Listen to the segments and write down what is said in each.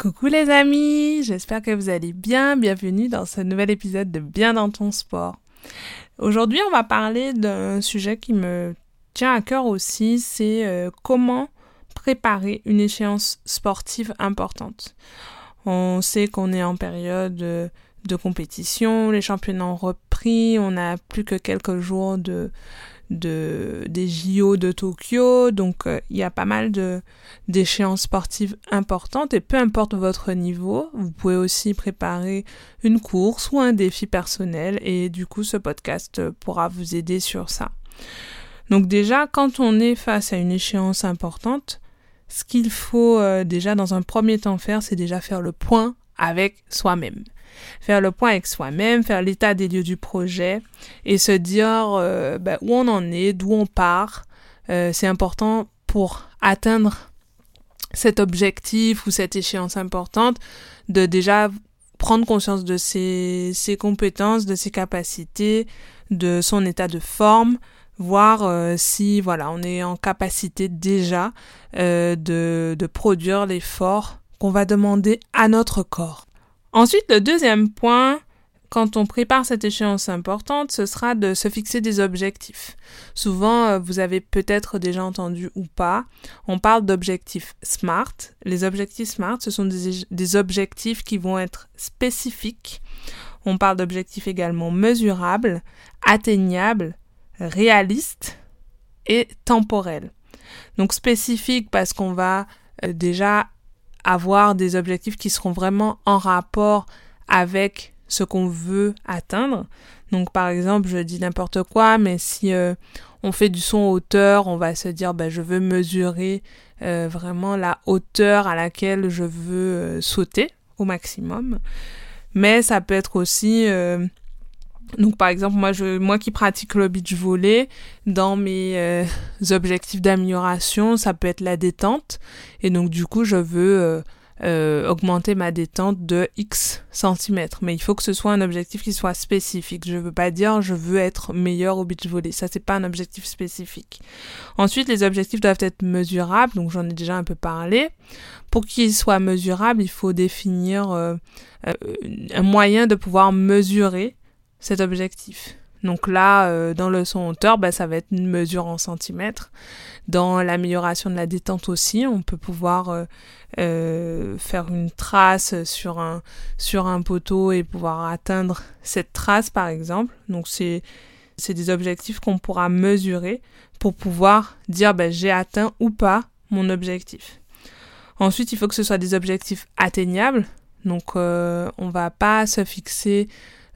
Coucou les amis, j'espère que vous allez bien. Bienvenue dans ce nouvel épisode de Bien dans ton sport. Aujourd'hui, on va parler d'un sujet qui me tient à cœur aussi, c'est euh, comment préparer une échéance sportive importante. On sait qu'on est en période de compétition, les championnats ont repris, on a plus que quelques jours de, de des JO de Tokyo, donc euh, il y a pas mal de d'échéances sportives importantes. Et peu importe votre niveau, vous pouvez aussi préparer une course ou un défi personnel. Et du coup ce podcast pourra vous aider sur ça. Donc déjà quand on est face à une échéance importante, ce qu'il faut euh, déjà dans un premier temps faire, c'est déjà faire le point avec soi-même faire le point avec soi-même, faire l'état des lieux du projet et se dire euh, ben, où on en est, d'où on part. Euh, c'est important pour atteindre cet objectif ou cette échéance importante de déjà prendre conscience de ses, compétences, de ses capacités, de son état de forme, voir euh, si voilà on est en capacité déjà de produire l'effort qu'on va demander à notre corps. Ensuite, le deuxième point, quand on prépare cette échéance importante, ce sera de se fixer des objectifs. Souvent, euh, vous avez peut-être déjà entendu ou pas, on parle d'objectifs SMART. Les objectifs SMART, ce sont des, objectifs qui vont être spécifiques. On parle d'objectifs également mesurables, atteignables, réalistes et temporels. Donc spécifiques parce qu'on va euh, déjà avoir des objectifs qui seront vraiment en rapport avec ce qu'on veut atteindre. Donc par exemple, je dis n'importe quoi, mais si euh, on fait du son hauteur, on va se dire bah, je veux mesurer euh, vraiment la hauteur à laquelle je veux euh, sauter au maximum. Mais ça peut être aussi donc par exemple moi je moi qui pratique le beach volley dans mes euh, objectifs d'amélioration ça peut être la détente. Et donc du coup je veux euh, euh, augmenter ma détente de X centimètres. Mais il faut que ce soit un objectif qui soit spécifique. Je veux pas dire je veux être meilleur au beach volley. Ça c'est pas un objectif spécifique. Ensuite les objectifs doivent être mesurables. Donc j'en ai déjà un peu parlé. Pour qu'ils soient mesurables il faut définir un moyen de pouvoir mesurer cet objectif. Donc là, euh, dans le son hauteur, bah, ça va être une mesure en centimètres. Dans l'amélioration de la détente aussi, on peut pouvoir euh, euh, faire une trace sur un, sur un poteau et pouvoir atteindre cette trace, par exemple. Donc c'est, des objectifs qu'on pourra mesurer pour pouvoir dire bah, j'ai atteint ou pas mon objectif. Ensuite, il faut que ce soit des objectifs atteignables. Donc on va pas se fixer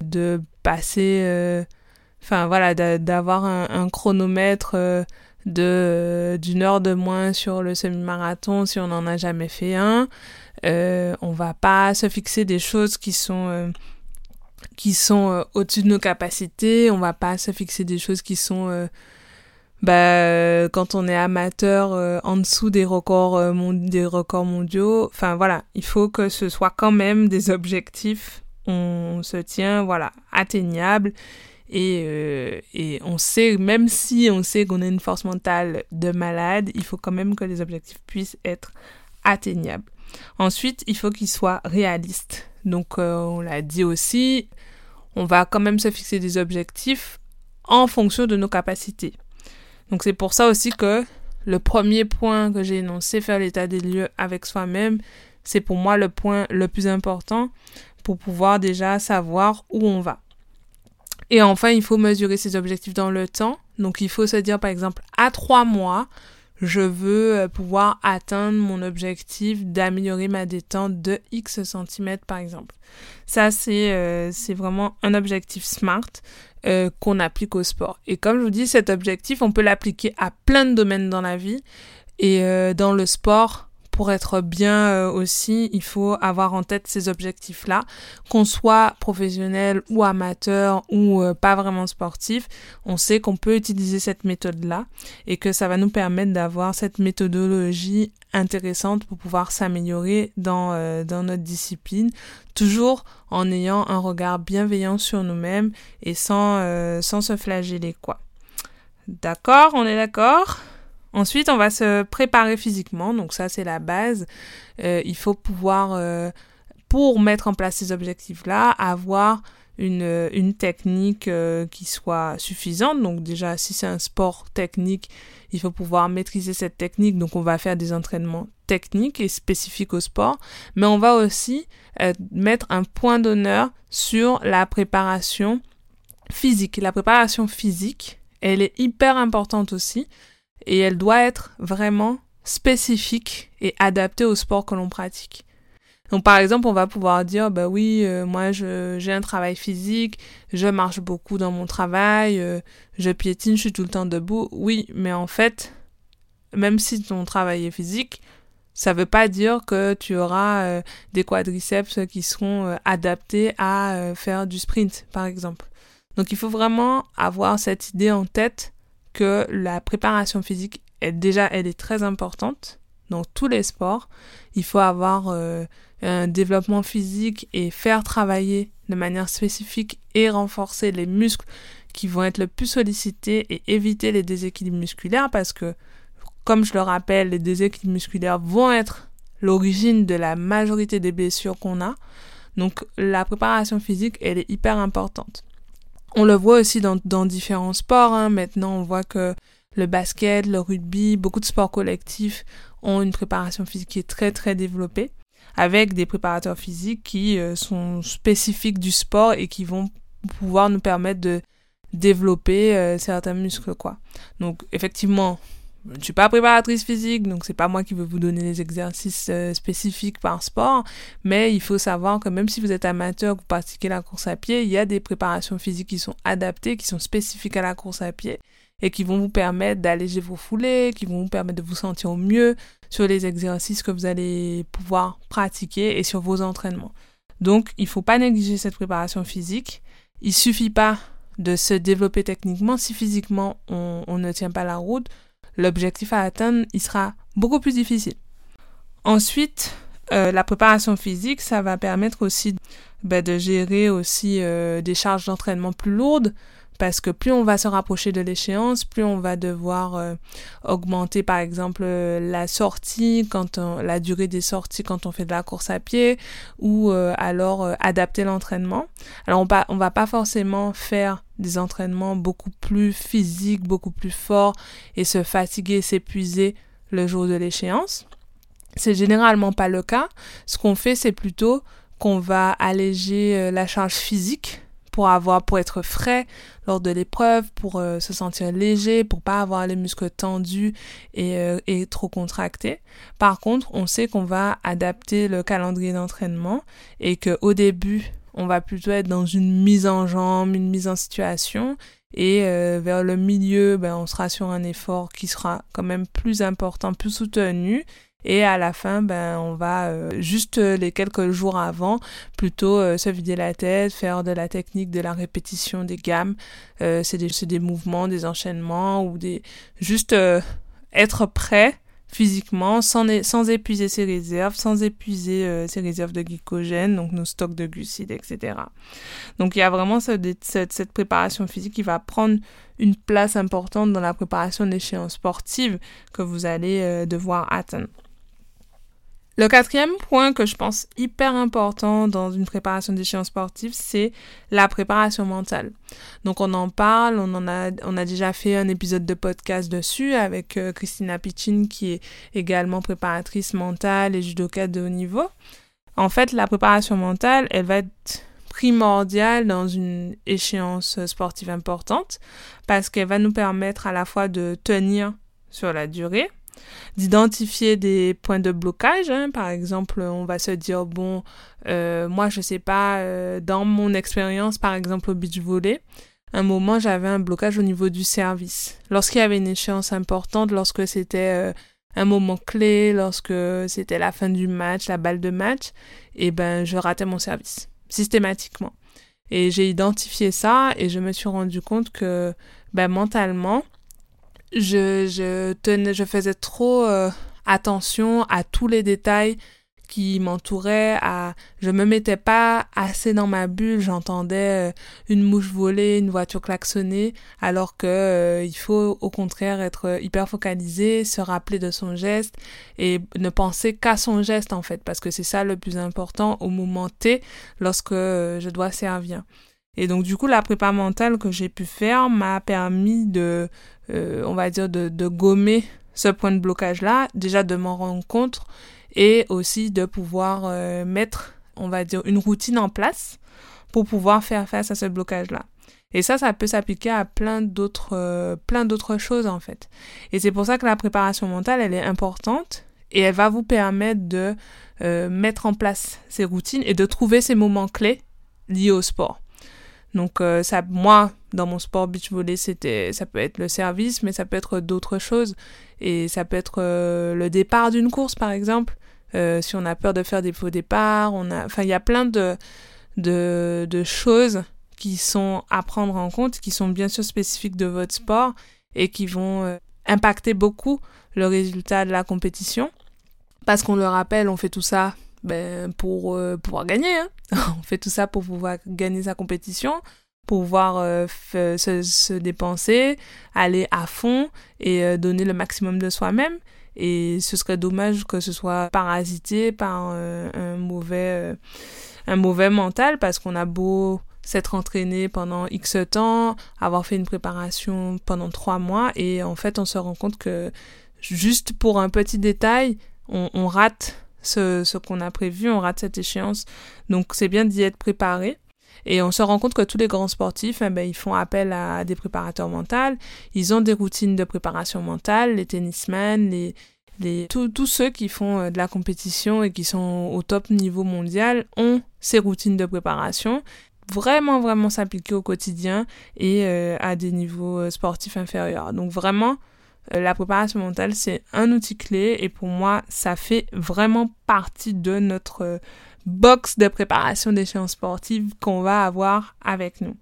de passer, euh, enfin voilà, d'avoir un, chronomètre euh, de euh, d'une heure de moins sur le semi-marathon si on n'en a jamais fait un. on va pas se fixer des choses qui sont qui sont au-dessus de nos capacités. On va pas se fixer des choses qui sont bah, quand on est amateur en dessous des records, des records mondiaux. Enfin voilà, il faut que ce soit quand même des objectifs on se tient, voilà, atteignable. Et, euh, et on sait, même si on sait qu'on a une force mentale de malade, il faut quand même que les objectifs puissent être atteignables. Ensuite, il faut qu'ils soient réalistes. Donc, euh, on l'a dit aussi, on va quand même se fixer des objectifs en fonction de nos capacités. Donc, c'est pour ça aussi que le premier point que j'ai énoncé, faire l'état des lieux avec soi-même, c'est pour moi le point le plus important pour pouvoir déjà savoir où on va. Et enfin, il faut mesurer ses objectifs dans le temps. Donc, il faut se dire, par exemple, à trois mois, je veux euh, pouvoir atteindre mon objectif d'améliorer ma détente de X centimètres, par exemple. Ça, c'est euh, c'est vraiment un objectif SMART euh, qu'on applique au sport. Et comme je vous dis, cet objectif, on peut l'appliquer à plein de domaines dans la vie. Et dans le sport, pour être bien euh, aussi, il faut avoir en tête ces objectifs-là, qu'on soit professionnel ou amateur ou euh, pas vraiment sportif, on sait qu'on peut utiliser cette méthode-là et que ça va nous permettre d'avoir cette méthodologie intéressante pour pouvoir s'améliorer dans, euh, dans notre discipline, toujours en ayant un regard bienveillant sur nous-mêmes et sans, sans se flageller quoi. D'accord, on est d'accord? Ensuite, on va se préparer physiquement, donc ça c'est la base. Euh, il faut pouvoir, euh, pour mettre en place ces objectifs-là, avoir une, une technique euh, qui soit suffisante. Donc déjà, si c'est un sport technique, il faut pouvoir maîtriser cette technique. Donc on va faire des entraînements techniques et spécifiques au sport, mais on va aussi mettre un point d'honneur sur la préparation physique. La préparation physique, elle est hyper importante aussi et elle doit être vraiment spécifique et adaptée au sport que l'on pratique. Donc par exemple, on va pouvoir dire bah oui, euh, moi j'ai un travail physique, je marche beaucoup dans mon travail, euh, je piétine, je suis tout le temps debout. Oui, mais en fait, même si ton travail est physique, ça veut pas dire que tu auras euh, des quadriceps qui seront adaptés à faire du sprint par exemple. Donc il faut vraiment avoir cette idée en tête que la préparation physique est déjà elle est très importante dans tous les sports. Il faut avoir euh, un développement physique et faire travailler de manière spécifique et renforcer les muscles qui vont être le plus sollicités et éviter les déséquilibres musculaires parce que comme je le rappelle, les déséquilibres musculaires vont être l'origine de la majorité des blessures qu'on a. Donc la préparation physique, elle est hyper importante. On le voit aussi dans, différents sports. Hein. Maintenant, on voit que le basket, le rugby, beaucoup de sports collectifs ont une préparation physique qui est très très développée, avec des préparateurs physiques qui euh, sont spécifiques du sport et qui vont pouvoir nous permettre de développer euh, certains muscles. Donc effectivement, je suis pas préparatrice physique, donc c'est pas moi qui vais vous donner les exercices euh, spécifiques par sport, mais il faut savoir que même si vous êtes amateur, que vous pratiquez la course à pied, il y a des préparations physiques qui sont adaptées, qui sont spécifiques à la course à pied et qui vont vous permettre d'alléger vos foulées, qui vont vous permettre de vous sentir mieux sur les exercices que vous allez pouvoir pratiquer et sur vos entraînements. Donc, il faut pas négliger cette préparation physique. Il suffit pas de se développer techniquement si physiquement on ne tient pas la route l'objectif à atteindre, il sera beaucoup plus difficile. Ensuite, euh, la préparation physique, ça va permettre aussi ben, de gérer aussi euh, des charges d'entraînement plus lourdes, parce que plus on va se rapprocher de l'échéance, plus on va devoir euh, augmenter par exemple euh, la sortie, quand la durée des sorties quand on fait de la course à pied, ou euh, alors adapter l'entraînement. Alors on on va pas forcément faire des entraînements beaucoup plus physiques, beaucoup plus forts et se fatiguer, s'épuiser le jour de l'échéance. C'est généralement pas le cas. Ce qu'on fait, c'est plutôt qu'on va alléger la charge physique pour avoir pour être frais lors de l'épreuve, pour euh, se sentir léger, pour pas avoir les muscles tendus et, euh, et trop contractés. Par contre, on sait qu'on va adapter le calendrier d'entraînement et que au début, on va plutôt être dans une mise en jambe, une mise en situation et euh, vers le milieu, ben, on sera sur un effort qui sera quand même plus important, plus soutenu et à la fin, ben, on va euh, juste euh, les quelques jours avant plutôt euh, se vider la tête, faire de la technique de la répétition des gammes. c'est des, des mouvements, des enchaînements ou des juste être prêt physiquement sans, sans épuiser ses réserves, sans épuiser ses réserves de glycogène, donc nos stocks de glucides, etc. Donc il y a vraiment cette, cette, cette, préparation physique qui va prendre une place importante dans la préparation d'échéances sportives que vous allez devoir atteindre. Le quatrième point que je pense hyper important dans une préparation d'échéance sportive, c'est la préparation mentale. Donc on en parle, on en a, on a déjà fait un épisode de podcast dessus avec euh, Christina Piccin qui est également préparatrice mentale et judoka de haut niveau. En fait, la préparation mentale, elle va être primordiale dans une échéance sportive importante parce qu'elle va nous permettre à la fois de tenir sur la durée, d'identifier des points de blocage. Hein. Par exemple, on va se dire, bon, euh, moi, je sais pas, euh, dans mon expérience, par exemple, au beach volley, un moment, j'avais un blocage au niveau du service. Lorsqu'il y avait une échéance importante, lorsque c'était un moment clé, lorsque c'était la fin du match, la balle de match, et ben je ratais mon service systématiquement. Et j'ai identifié ça et je me suis rendu compte que ben mentalement, je, je tenais, je faisais trop euh, attention à tous les détails qui m'entouraient, à, je me mettais pas assez dans ma bulle, j'entendais euh, une mouche voler, une voiture klaxonner, alors que euh, il faut au contraire être hyper focalisé, se rappeler de son geste et ne penser qu'à son geste en fait, parce que c'est ça le plus important au moment T lorsque je dois servir. Et donc du coup, la prépa mentale que j'ai pu faire m'a permis de, euh, on va dire, de, de gommer ce point de blocage-là, déjà de m'en rendre compte et aussi de pouvoir euh, mettre, on va dire, une routine en place pour pouvoir faire face à ce blocage-là. Et ça, ça peut s'appliquer à plein d'autres, euh, plein d'autres choses en fait. Et c'est pour ça que la préparation mentale, elle est importante et elle va vous permettre de mettre en place ces routines et de trouver ces moments clés liés au sport. Donc euh, ça, moi, dans mon sport beach volley, c'était, ça peut être le service, mais ça peut être d'autres choses. Et ça peut être euh, le départ d'une course, par exemple. Euh, si on a peur de faire des faux départs, on a, enfin, il y a plein de, de, de choses qui sont à prendre en compte, qui sont bien sûr spécifiques de votre sport et qui vont impacter beaucoup le résultat de la compétition. Parce qu'on le rappelle, on fait tout ça ben, pour euh, pouvoir gagner. Hein. on fait tout ça pour pouvoir gagner sa compétition, pouvoir euh, se, se, dépenser, aller à fond et euh, donner le maximum de soi-même. Et ce serait dommage que ce soit parasité par un mauvais un mauvais mental parce qu'on a beau s'être entraîné pendant X temps, avoir fait une préparation pendant trois mois et en fait on se rend compte que juste pour un petit détail, on rate ce, qu'on a prévu, on rate cette échéance. Donc c'est bien d'y être préparé. Et on se rend compte que tous les grands sportifs, eh ben, ils font appel à des préparateurs mentaux. Ils ont des routines de préparation mentale, les tennismen, les, les, tous ceux qui font euh, de la compétition et qui sont au top niveau mondial ont ces routines de préparation. Vraiment, vraiment s'appliquer au quotidien et euh, à des niveaux euh, sportifs inférieurs. Donc vraiment, la préparation mentale, c'est un outil clé et pour moi, ça fait vraiment partie de notre euh, box de préparation d'échéances sportives qu'on va avoir avec nous.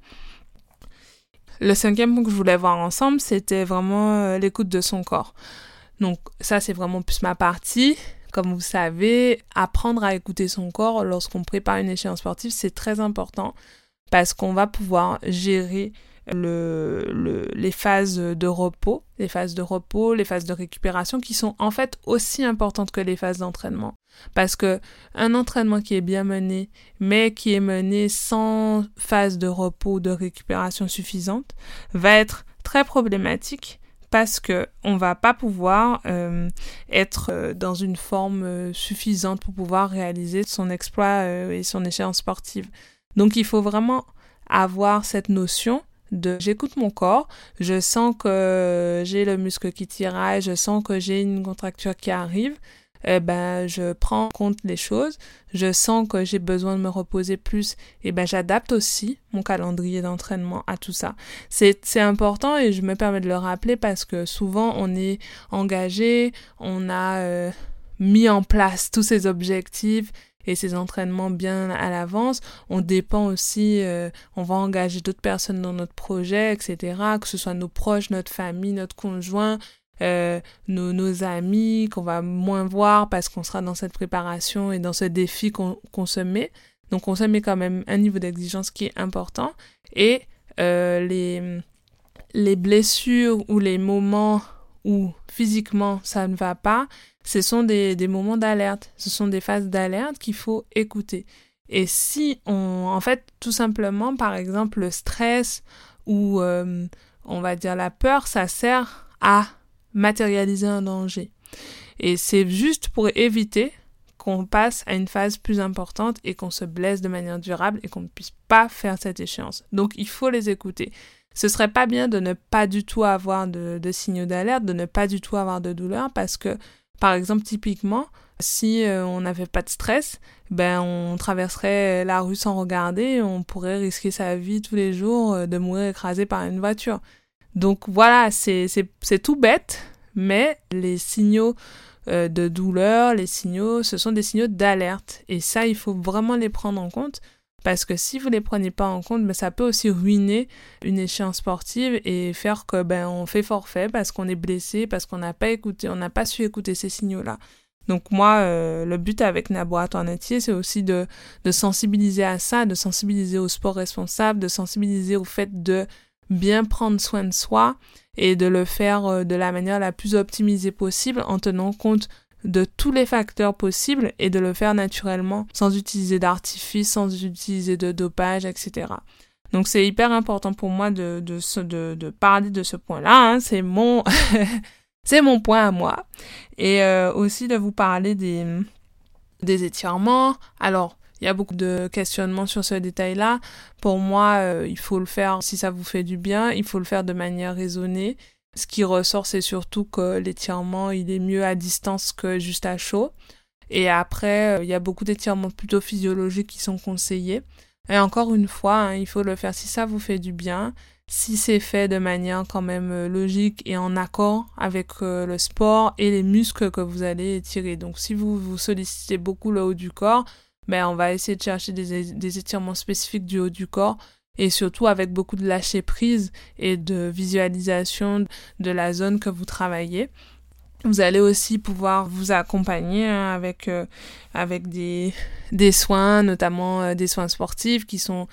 Le cinquième point que je voulais voir ensemble, c'était vraiment euh, l'écoute de son corps. Donc ça, c'est vraiment plus ma partie. Comme vous savez, apprendre à écouter son corps lorsqu'on prépare une échéance sportive, c'est très important parce qu'on va pouvoir gérer le, les phases de repos, les phases de repos, les phases de récupération qui sont en fait aussi importantes que les phases d'entraînement. Parce que un entraînement qui est bien mené, mais qui est mené sans phase de repos, de récupération suffisante, va être très problématique parce que on va pas pouvoir euh, être euh, dans une forme euh, suffisante pour pouvoir réaliser son exploit et son échéance sportive. Donc il faut vraiment avoir cette notion de j'écoute mon corps, je sens que j'ai le muscle qui tiraille, je sens que j'ai une contracture qui arrive, eh ben je prends en compte les choses, je sens que j'ai besoin de me reposer plus, et eh ben j'adapte aussi mon calendrier d'entraînement à tout ça. C'est important et je me permets de le rappeler parce que souvent on est engagé, on a euh, mis en place tous ces objectifs et ses entraînements bien à l'avance. On dépend aussi, euh, on va engager d'autres personnes dans notre projet, etc. Que ce soit nos proches, notre famille, notre conjoint, euh, nos, nos, amis qu'on va moins voir parce qu'on sera dans cette préparation et dans ce défi qu'on se met. Donc on se met quand même un niveau d'exigence qui est important. Et euh, les, les blessures ou les moments où physiquement ça ne va pas, ce sont des, moments d'alerte, ce sont des phases d'alerte qu'il faut écouter. Et si on, en fait, tout simplement, par exemple, le stress ou euh, on va dire la peur, ça sert à matérialiser un danger. Et c'est juste pour éviter qu'on passe à une phase plus importante et qu'on se blesse de manière durable et qu'on ne puisse pas faire cette échéance. Donc il faut les écouter. Ce serait pas bien de ne pas du tout avoir de, signaux d'alerte, de ne pas du tout avoir de douleur parce que par exemple, typiquement, si euh, on n'avait pas de stress, ben on traverserait la rue sans regarder, on pourrait risquer sa vie tous les jours euh, de mourir écrasé par une voiture. Donc voilà, c'est tout bête, mais les signaux euh, de douleur, les signaux, ce sont des signaux d'alerte. Et ça, il faut vraiment les prendre en compte. Parce que si vous les prenez pas en compte, ben, ça peut aussi ruiner une échéance sportive et faire que ben on fait forfait parce qu'on est blessé, parce qu'on n'a pas écouté, on n'a pas su écouter ces signaux-là. Donc moi, euh, le but avec Laboratoire Natier, c'est aussi de, de sensibiliser à ça, de sensibiliser au sport responsable, de sensibiliser au fait de bien prendre soin de soi et de le faire euh, de la manière la plus optimisée possible en tenant compte de tous les facteurs possibles et de le faire naturellement sans utiliser d'artifice, sans utiliser de dopage, etc. Donc c'est hyper important pour moi de, de, de, parler de ce point-là. Hein. C'est mon c'est mon point à moi. Et euh, aussi de vous parler des, des étirements. Alors, il y a beaucoup de questionnements sur ce détail-là. Pour moi, euh, il faut le faire si ça vous fait du bien, il faut le faire de manière raisonnée. Ce qui ressort, c'est surtout que l'étirement, il est mieux à distance que juste à chaud. Et après, euh, il y a beaucoup d'étirements plutôt physiologiques qui sont conseillés. Et encore une fois, hein, il faut le faire si ça vous fait du bien, si c'est fait de manière quand même euh, logique et en accord avec le sport et les muscles que vous allez étirer. Donc si vous vous sollicitez beaucoup le haut du corps, ben, on va essayer de chercher des étirements spécifiques du haut du corps et surtout avec beaucoup de lâcher prise et de visualisation de la zone que vous travaillez. Vous allez aussi pouvoir vous accompagner hein, avec euh, avec des des soins, notamment euh, des soins sportifs qui sont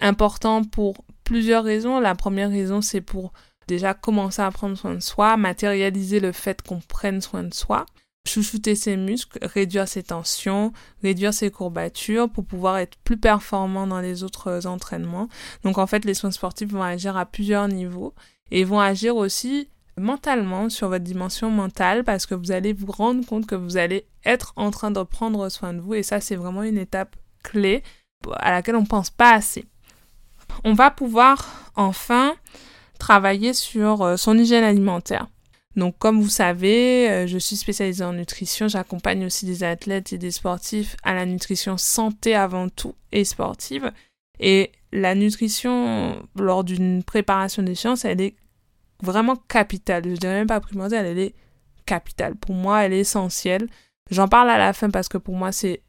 importants pour plusieurs raisons. La première raison, c'est pour déjà commencer à prendre soin de soi, matérialiser le fait qu'on prenne soin de soi chouchouter ses muscles, réduire ses tensions, réduire ses courbatures pour pouvoir être plus performant dans les autres entraînements. Donc en fait, les soins sportifs vont agir à plusieurs niveaux et vont agir aussi mentalement sur votre dimension mentale parce que vous allez vous rendre compte que vous allez être en train de prendre soin de vous et ça c'est vraiment une étape clé à laquelle on pense pas assez. On va pouvoir enfin travailler sur euh, son hygiène alimentaire. Donc, comme vous savez, euh, je suis spécialisée en nutrition. J'accompagne aussi des athlètes et des sportifs à la nutrition santé avant tout et sportive. Et la nutrition lors d'une préparation d'échéance, elle est vraiment capitale. Je dirais même pas primordiale, elle est capitale. Pour moi, elle est essentielle. J'en parle à la fin parce que pour moi, c'est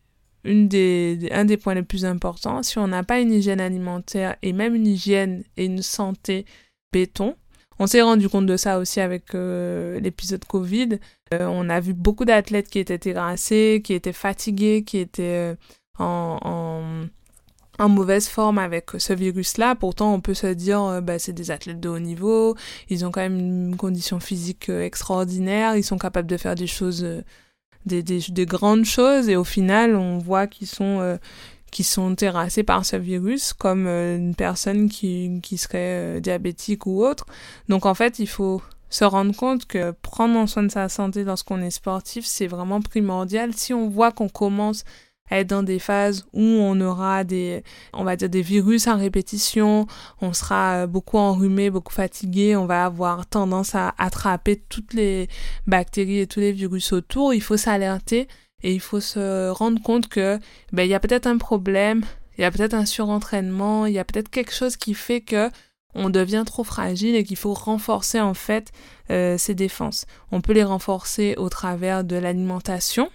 une des, un des points les plus importants. Si on n'a pas une hygiène alimentaire et même une hygiène et une santé béton, on s'est rendu compte de ça aussi avec euh, l'épisode Covid. Euh, on a vu beaucoup d'athlètes qui étaient terrassés, qui étaient fatigués, qui étaient euh, en, mauvaise forme avec ce virus-là. Pourtant, on peut se dire, bah, c'est des athlètes de haut niveau, ils ont quand même une condition physique extraordinaire, ils sont capables de faire des choses, des, des grandes choses, et au final, on voit qu'ils sont qui sont terrassés par ce virus, comme euh, une personne qui, qui serait euh, diabétique ou autre. Donc en fait, il faut se rendre compte que prendre soin de sa santé lorsqu'on est sportif, c'est vraiment primordial. Si on voit qu'on commence à être dans des phases où on aura des, on va dire des virus en répétition, on sera euh, beaucoup enrhumé, beaucoup fatigué, on va avoir tendance à attraper toutes les bactéries et tous les virus autour, il faut s'alerter et il faut se rendre compte que ben il y a peut-être un problème, il y a peut-être un surentraînement, il y a peut-être quelque chose qui fait que on devient trop fragile et qu'il faut renforcer en fait euh, ses défenses. On peut les renforcer au travers de l'alimentation.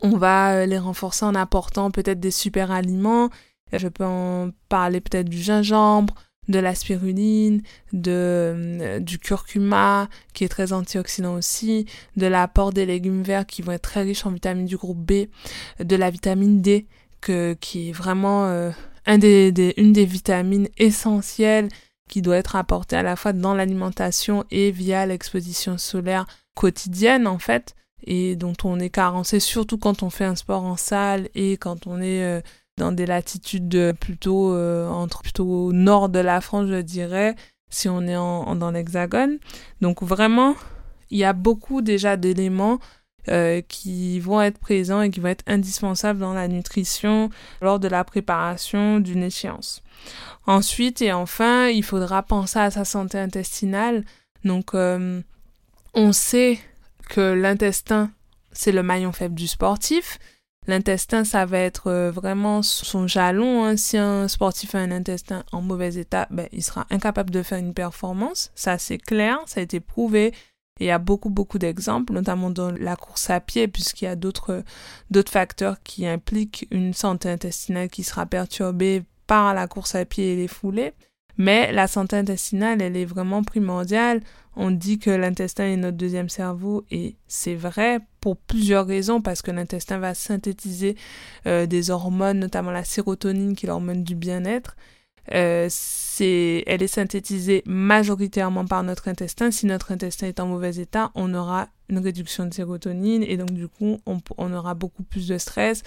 On va euh, les renforcer en apportant peut-être des super aliments. Je peux en parler peut-être du gingembre, de la spiruline, de, euh, du curcuma, qui est très antioxydant aussi, de l'apport des légumes verts qui vont être très riches en vitamines du groupe B, de la vitamine D, que, qui est vraiment euh, un des, des, une des vitamines essentielles qui doit être apportée à la fois dans l'alimentation et via l'exposition solaire quotidienne en fait et dont on est carencé surtout quand on fait un sport en salle et quand on est euh, dans des latitudes plutôt euh, entre plutôt au nord de la France, je dirais, si on est en, dans l'Hexagone. Donc vraiment, il y a beaucoup déjà d'éléments euh, qui vont être présents et qui vont être indispensables dans la nutrition lors de la préparation d'une échéance. Ensuite et enfin, il faudra penser à sa santé intestinale. Donc, euh, on sait que l'intestin, c'est le maillon faible du sportif. L'intestin, ça va être euh, vraiment son jalon. Hein. Si un sportif a un intestin en mauvais état, ben, il sera incapable de faire une performance. Ça, c'est clair, ça a été prouvé. Il y a beaucoup, beaucoup d'exemples, notamment dans la course à pied, puisqu'il y a d'autres, d'autres facteurs qui impliquent une santé intestinale qui sera perturbée par la course à pied et les foulées. Mais la santé intestinale, elle est vraiment primordiale. On dit que l'intestin est notre deuxième cerveau et c'est vrai pour plusieurs raisons parce que l'intestin va synthétiser euh, des hormones, notamment la sérotonine qui est l'hormone du bien-être. Euh, c'est, elle est synthétisée majoritairement par notre intestin. Si notre intestin est en mauvais état, on aura une réduction de sérotonine et donc du coup, on, aura beaucoup plus de stress,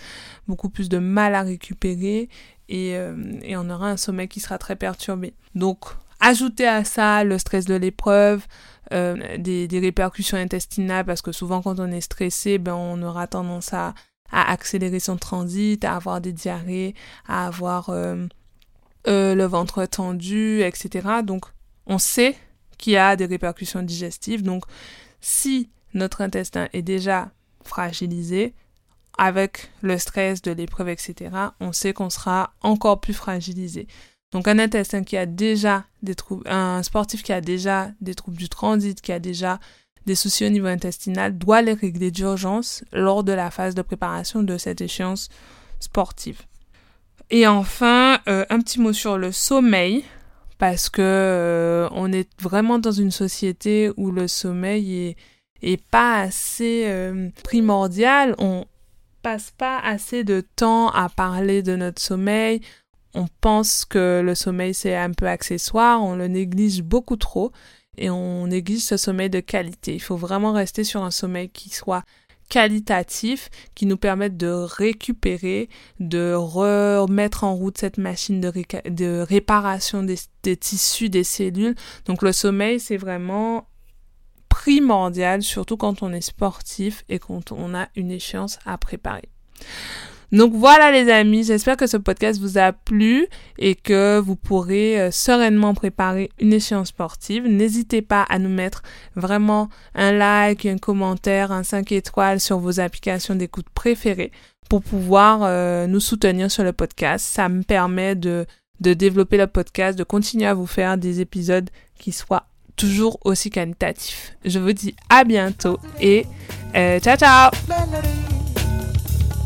beaucoup plus de mal à récupérer et, euh, et on aura un sommeil qui sera très perturbé. Donc, Ajouter à ça le stress de l'épreuve, euh, des, des, répercussions intestinales, parce que souvent quand on est stressé, ben, on aura tendance à, à accélérer son transit, à avoir des diarrhées, à avoir euh, euh, le ventre tendu, etc. Donc on sait qu'il y a des répercussions digestives. Donc si notre intestin est déjà fragilisé, avec le stress de l'épreuve, etc., on sait qu'on sera encore plus fragilisé. Donc un intestin qui a déjà des troubles, un sportif qui a déjà des troubles du transit, qui a déjà des soucis au niveau intestinal, doit les régler d'urgence lors de la phase de préparation de cette échéance sportive. Et enfin, euh, un petit mot sur le sommeil, parce que euh, on est vraiment dans une société où le sommeil est, pas assez euh, primordial. On passe pas assez de temps à parler de notre sommeil on pense que le sommeil c'est un peu accessoire, on le néglige beaucoup trop et on néglige ce sommeil de qualité. Il faut vraiment rester sur un sommeil qui soit qualitatif, qui nous permette de récupérer, de remettre en route cette machine de, réparation des tissus, des cellules. Donc le sommeil c'est vraiment primordial, surtout quand on est sportif et quand on a une échéance à préparer. Donc voilà les amis, j'espère que ce podcast vous a plu et que vous pourrez euh, sereinement préparer une échéance sportive. N'hésitez pas à nous mettre vraiment un like, un commentaire, un 5 étoiles sur vos applications d'écoute préférées pour pouvoir euh, nous soutenir sur le podcast. Ça me permet de, développer le podcast, de continuer à vous faire des épisodes qui soient toujours aussi qualitatifs. Je vous dis à bientôt et euh, ciao ciao